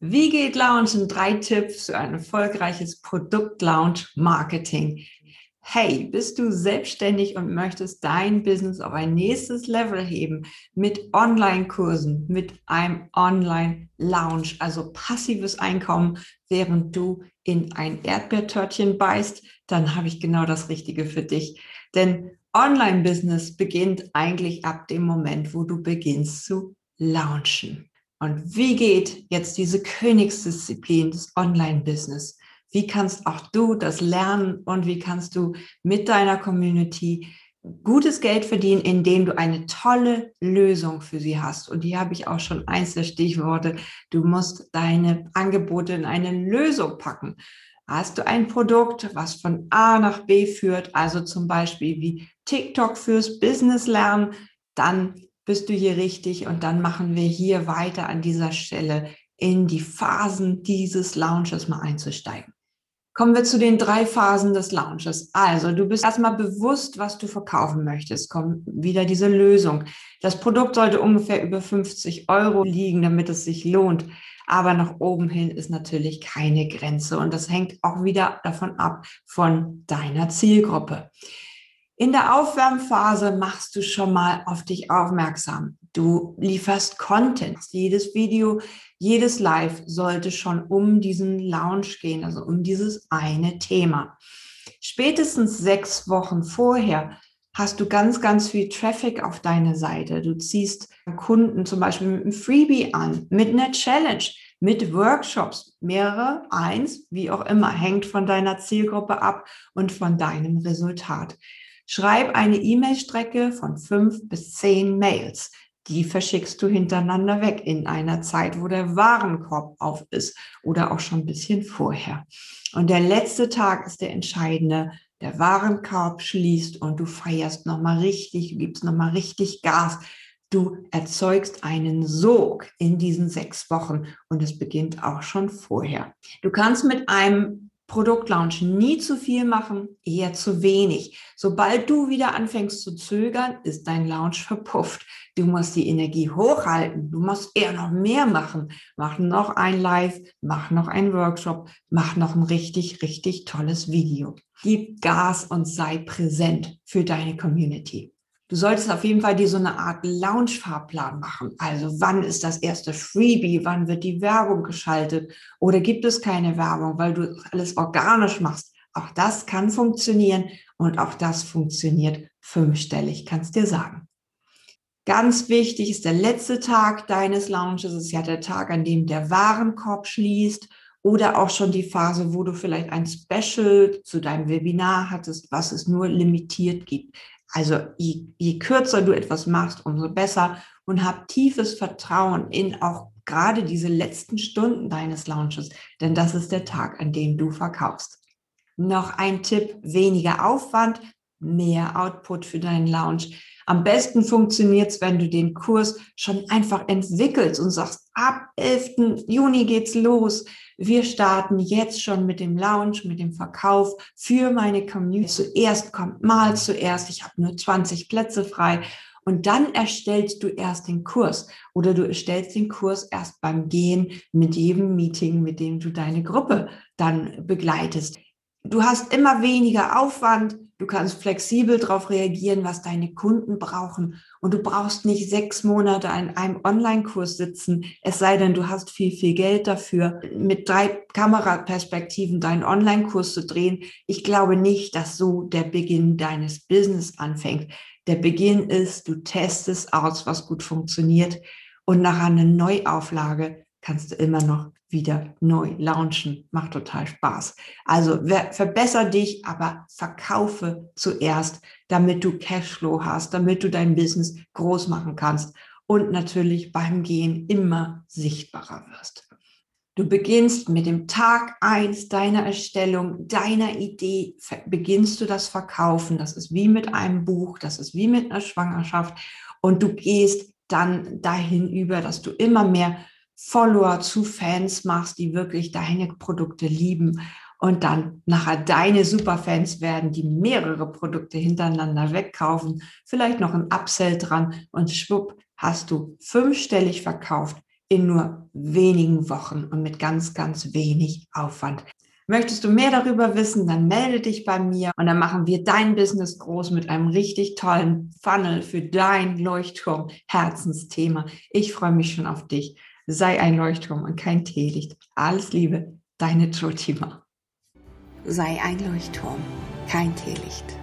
Wie geht Launchen? Drei Tipps für ein erfolgreiches Produkt-Launch-Marketing. Hey, bist du selbstständig und möchtest dein Business auf ein nächstes Level heben mit Online-Kursen, mit einem Online-Lounge, also passives Einkommen, während du in ein Erdbeertörtchen beißt, dann habe ich genau das Richtige für dich. Denn Online-Business beginnt eigentlich ab dem Moment, wo du beginnst zu launchen. Und wie geht jetzt diese Königsdisziplin des Online-Business? Wie kannst auch du das lernen und wie kannst du mit deiner Community gutes Geld verdienen, indem du eine tolle Lösung für sie hast. Und hier habe ich auch schon eins der Stichworte. Du musst deine Angebote in eine Lösung packen. Hast du ein Produkt, was von A nach B führt, also zum Beispiel wie TikTok fürs Business lernen, dann bist du hier richtig und dann machen wir hier weiter an dieser Stelle in die Phasen dieses Launches mal einzusteigen. Kommen wir zu den drei Phasen des Launches. Also, du bist erstmal bewusst, was du verkaufen möchtest. Kommt wieder diese Lösung. Das Produkt sollte ungefähr über 50 Euro liegen, damit es sich lohnt. Aber nach oben hin ist natürlich keine Grenze. Und das hängt auch wieder davon ab von deiner Zielgruppe. In der Aufwärmphase machst du schon mal auf dich aufmerksam. Du lieferst Content. Jedes Video, jedes Live sollte schon um diesen Lounge gehen, also um dieses eine Thema. Spätestens sechs Wochen vorher hast du ganz, ganz viel Traffic auf deine Seite. Du ziehst Kunden zum Beispiel mit einem Freebie an, mit einer Challenge, mit Workshops, mehrere, eins, wie auch immer, hängt von deiner Zielgruppe ab und von deinem Resultat. Schreib eine E-Mail-Strecke von fünf bis zehn Mails. Die verschickst du hintereinander weg in einer Zeit, wo der Warenkorb auf ist oder auch schon ein bisschen vorher. Und der letzte Tag ist der entscheidende. Der Warenkorb schließt und du feierst nochmal richtig, du gibst nochmal richtig Gas. Du erzeugst einen Sog in diesen sechs Wochen und es beginnt auch schon vorher. Du kannst mit einem Produktlaunch nie zu viel machen, eher zu wenig. Sobald du wieder anfängst zu zögern, ist dein Launch verpufft. Du musst die Energie hochhalten. Du musst eher noch mehr machen. Mach noch ein Live, mach noch ein Workshop, mach noch ein richtig, richtig tolles Video. Gib Gas und sei präsent für deine Community. Du solltest auf jeden Fall dir so eine Art Launch-Fahrplan machen. Also wann ist das erste Freebie? Wann wird die Werbung geschaltet? Oder gibt es keine Werbung, weil du alles organisch machst? Auch das kann funktionieren und auch das funktioniert fünfstellig, kannst dir sagen. Ganz wichtig ist der letzte Tag deines Launches. Es ist ja der Tag, an dem der Warenkorb schließt oder auch schon die Phase, wo du vielleicht ein Special zu deinem Webinar hattest, was es nur limitiert gibt. Also je, je kürzer du etwas machst, umso besser und hab tiefes Vertrauen in auch gerade diese letzten Stunden deines Launches, denn das ist der Tag, an dem du verkaufst. Noch ein Tipp, weniger Aufwand, mehr Output für deinen Launch. Am besten funktioniert es, wenn du den Kurs schon einfach entwickelst und sagst, ab 11. Juni geht's los. Wir starten jetzt schon mit dem Launch, mit dem Verkauf für meine Community. Zuerst kommt mal zuerst, ich habe nur 20 Plätze frei. Und dann erstellst du erst den Kurs oder du erstellst den Kurs erst beim Gehen mit jedem Meeting, mit dem du deine Gruppe dann begleitest. Du hast immer weniger Aufwand, Du kannst flexibel darauf reagieren, was deine Kunden brauchen. Und du brauchst nicht sechs Monate an einem Online-Kurs sitzen, es sei denn, du hast viel, viel Geld dafür, mit drei Kameraperspektiven deinen Online-Kurs zu drehen. Ich glaube nicht, dass so der Beginn deines Business anfängt. Der Beginn ist, du testest aus, was gut funktioniert. Und nach einer Neuauflage kannst du immer noch wieder neu launchen. Macht total Spaß. Also verbessere dich, aber verkaufe zuerst, damit du Cashflow hast, damit du dein Business groß machen kannst und natürlich beim Gehen immer sichtbarer wirst. Du beginnst mit dem Tag eins deiner Erstellung, deiner Idee, beginnst du das Verkaufen. Das ist wie mit einem Buch, das ist wie mit einer Schwangerschaft. Und du gehst dann dahin über, dass du immer mehr Follower zu Fans machst, die wirklich deine Produkte lieben und dann nachher deine Superfans werden, die mehrere Produkte hintereinander wegkaufen, vielleicht noch ein Upsell dran und schwupp hast du fünfstellig verkauft in nur wenigen Wochen und mit ganz, ganz wenig Aufwand. Möchtest du mehr darüber wissen, dann melde dich bei mir und dann machen wir dein Business groß mit einem richtig tollen Funnel für dein Leuchtturm Herzensthema. Ich freue mich schon auf dich. Sei ein Leuchtturm und kein Teelicht. Alles Liebe, deine Jotima. Sei ein Leuchtturm, kein Teelicht.